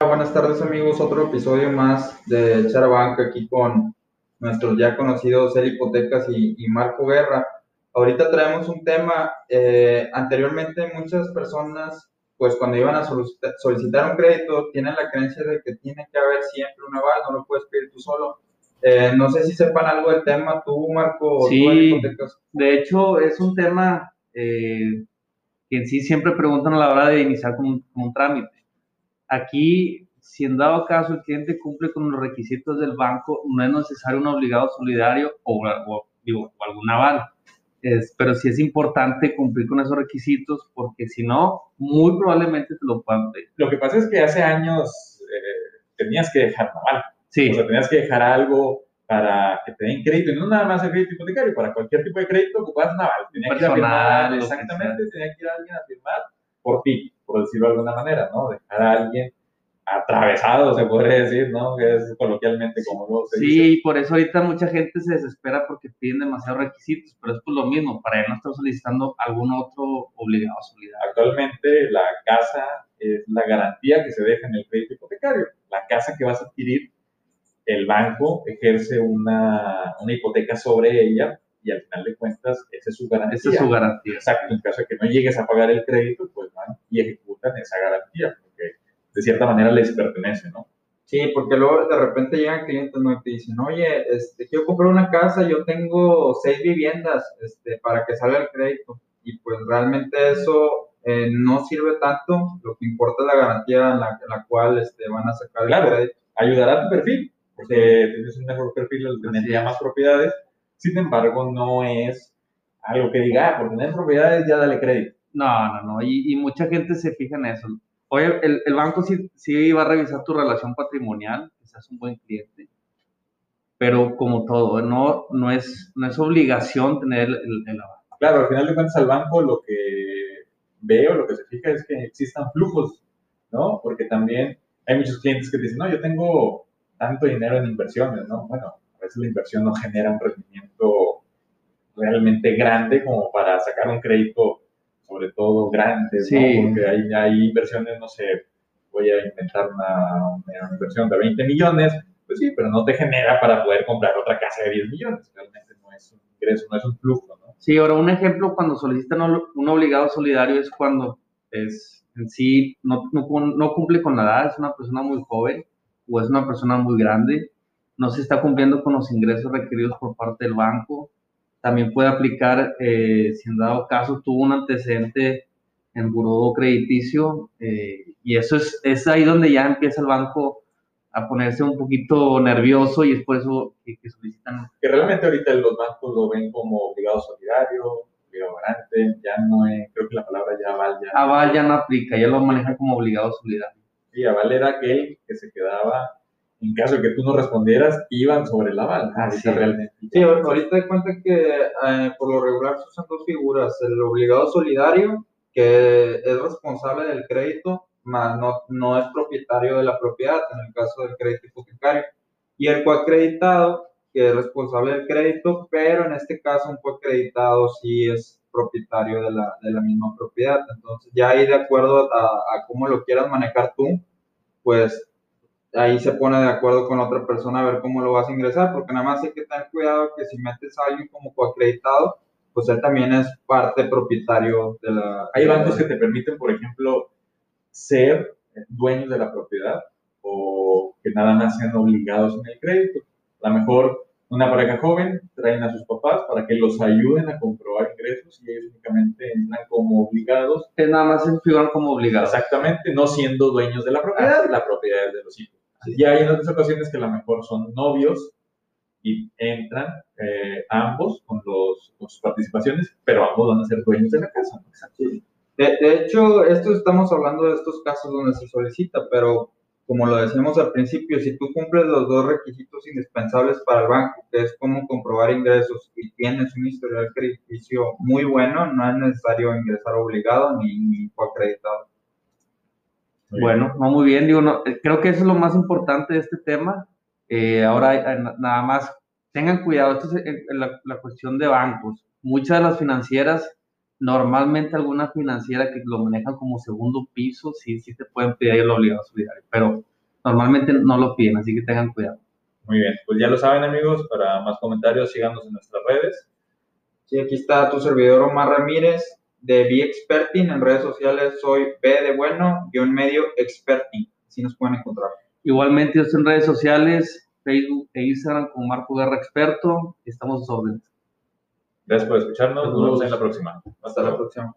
Buenas tardes amigos, otro episodio más de Charabanca aquí con nuestros ya conocidos El Hipotecas y, Marco Guerra. Ahorita traemos un tema, eh, anteriormente muchas personas, pues cuando iban a solicitar, un crédito, tienen la creencia de que tiene que haber siempre un aval, no lo puedes pedir tú solo. Eh, no sé si sepan algo del tema, tú Marco, sí, hipotecas. de hecho es un tema eh, que en sí siempre preguntan a la hora de iniciar con un trámite Aquí, si en dado caso el cliente cumple con los requisitos del banco, no es necesario un obligado solidario o, algún aval. pero sí es importante cumplir con esos requisitos porque si no, muy probablemente te lo puedan pedir. Lo que pasa es que hace años eh, tenías que dejar aval. Sí. O sea, tenías que dejar algo para que te den crédito, y no nada más el crédito hipotecario, para cualquier tipo de crédito ocupabas un aval. Tenía que ir a firmar, exactamente, tenía que ir a alguien a firmar por ti por decirlo de alguna manera, ¿no? Dejar a alguien atravesado, se podría decir, ¿no? Que es coloquialmente como lo se Sí, por eso ahorita mucha gente se desespera porque piden demasiados requisitos, pero es por lo mismo, para él no estar solicitando algún otro obligado solidario. Actualmente la casa es la garantía que se deja en el crédito hipotecario. La casa que vas a adquirir, el banco ejerce una, una hipoteca sobre ella y al final de cuentas esa es su garantía. Esa es su garantía. Exacto, en caso de que no llegues a pagar el crédito, pues van y ejecutan esa garantía, porque de cierta manera les pertenece, ¿no? Sí, porque luego de repente llegan clientes ¿no? y te dicen, oye, este, quiero comprar una casa, yo tengo seis viviendas este, para que salga el crédito. Y pues realmente eso eh, no sirve tanto, lo que importa es la garantía en la, la cual este, van a sacar el crédito. Ayudará a tu perfil, porque tienes un mejor perfil ya más propiedades sin embargo, no es algo que diga, ah, por tener propiedades ya dale crédito. No, no, no. Y, mucha gente se fija en eso. Oye, el, el, banco sí, sí va a revisar tu relación patrimonial, que seas un buen cliente. Pero como todo, no, no, es, no es obligación tener el, el, Claro, al final de cuentas al banco lo que veo, lo que se fija es que existan flujos, ¿no? Porque también hay muchos clientes que dicen, no, yo tengo tanto dinero en inversiones, ¿no? Bueno, veces la inversión no genera un rendimiento realmente grande como para sacar un crédito, sobre todo grande, ¿no? porque hay, hay inversiones, no sé, voy a inventar una, una, inversión de 20 millones, pues sí, pero no te genera para poder comprar otra casa de 10 millones, realmente no es un ingreso, no es un flujo, ¿no? Sí, ahora un ejemplo cuando solicitan un obligado solidario es cuando es en sí no, no, no cumple con la edad, es una persona muy joven o es una persona muy grande no se está cumpliendo con los ingresos requeridos por parte del banco. También puede aplicar, eh, si en dado caso tuvo un antecedente en buró crediticio, eh, y eso es, es ahí donde ya empieza el banco a ponerse un poquito nervioso y es por eso que, solicitan. Que realmente ahorita los bancos lo ven como obligado solidario, obligado garante, ya no es, creo que la palabra ya aval ya. Aval ya no aplica, ya lo manejan como obligado solidario. Sí, aval era aquel que se quedaba en caso de que tú no respondieras, iban sobre la bala. Ah, sí. realmente. Sí, ahorita de cuenta que eh, por lo regular se usan dos figuras, el obligado solidario, que es responsable del crédito, más no, no es propietario de la propiedad, en el caso del crédito hipotecario, y el coacreditado, que es responsable del crédito, pero en este caso un coacreditado sí es propietario de la, de la misma propiedad. Entonces, ya ahí de acuerdo a, a cómo lo quieras manejar tú, pues ahí se pone de acuerdo con otra persona a ver cómo lo vas a ingresar, porque nada más hay que tener cuidado que si metes a alguien como coacreditado, pues él también es parte propietario de la... Hay bancos que te permiten, por ejemplo, ser dueños de la propiedad o que nada más sean obligados en el crédito. A lo mejor una pareja joven traen a sus papás para que los ayuden a comprobar ingresos y ellos únicamente entran como obligados. Que nada más se figuran como obligados. Exactamente, no siendo dueños de la propiedad, la propiedad es de los hijos. Ya hay otras ocasiones que a lo mejor son novios y entran eh, ambos con, los, sus participaciones, pero ambos van a ser dueños de la casa. De, hecho, esto estamos hablando de estos casos donde se solicita, pero como lo decíamos al principio, si tú cumples los dos requisitos indispensables para el banco, que es cómo comprobar ingresos y tienes un historial crediticio muy bueno, no es necesario ingresar obligado ni, ni coacreditado. Bueno, no, muy bien. Digo, eh, creo que eso es lo más importante de este tema. Eh, ahora, eh, nada más, tengan cuidado, esto es la, cuestión de bancos. Muchas de las financieras Normalmente alguna financiera que lo manejan como segundo piso, sí, sí te pueden pedir el obligado solidario, pero normalmente no lo piden, así que tengan cuidado. Muy bien, pues ya lo saben amigos, para más comentarios síganos en nuestras redes. Sí, aquí está tu servidor Omar Ramírez de B Experting. En redes sociales soy B de bueno, guion medio Experting. Así nos pueden encontrar. Igualmente, yo estoy en redes sociales, Facebook e Instagram como Marco Guerra Experto. Estamos a sus órdenes. Gracias por escucharnos. Nos vemos en la próxima. Hasta la próxima.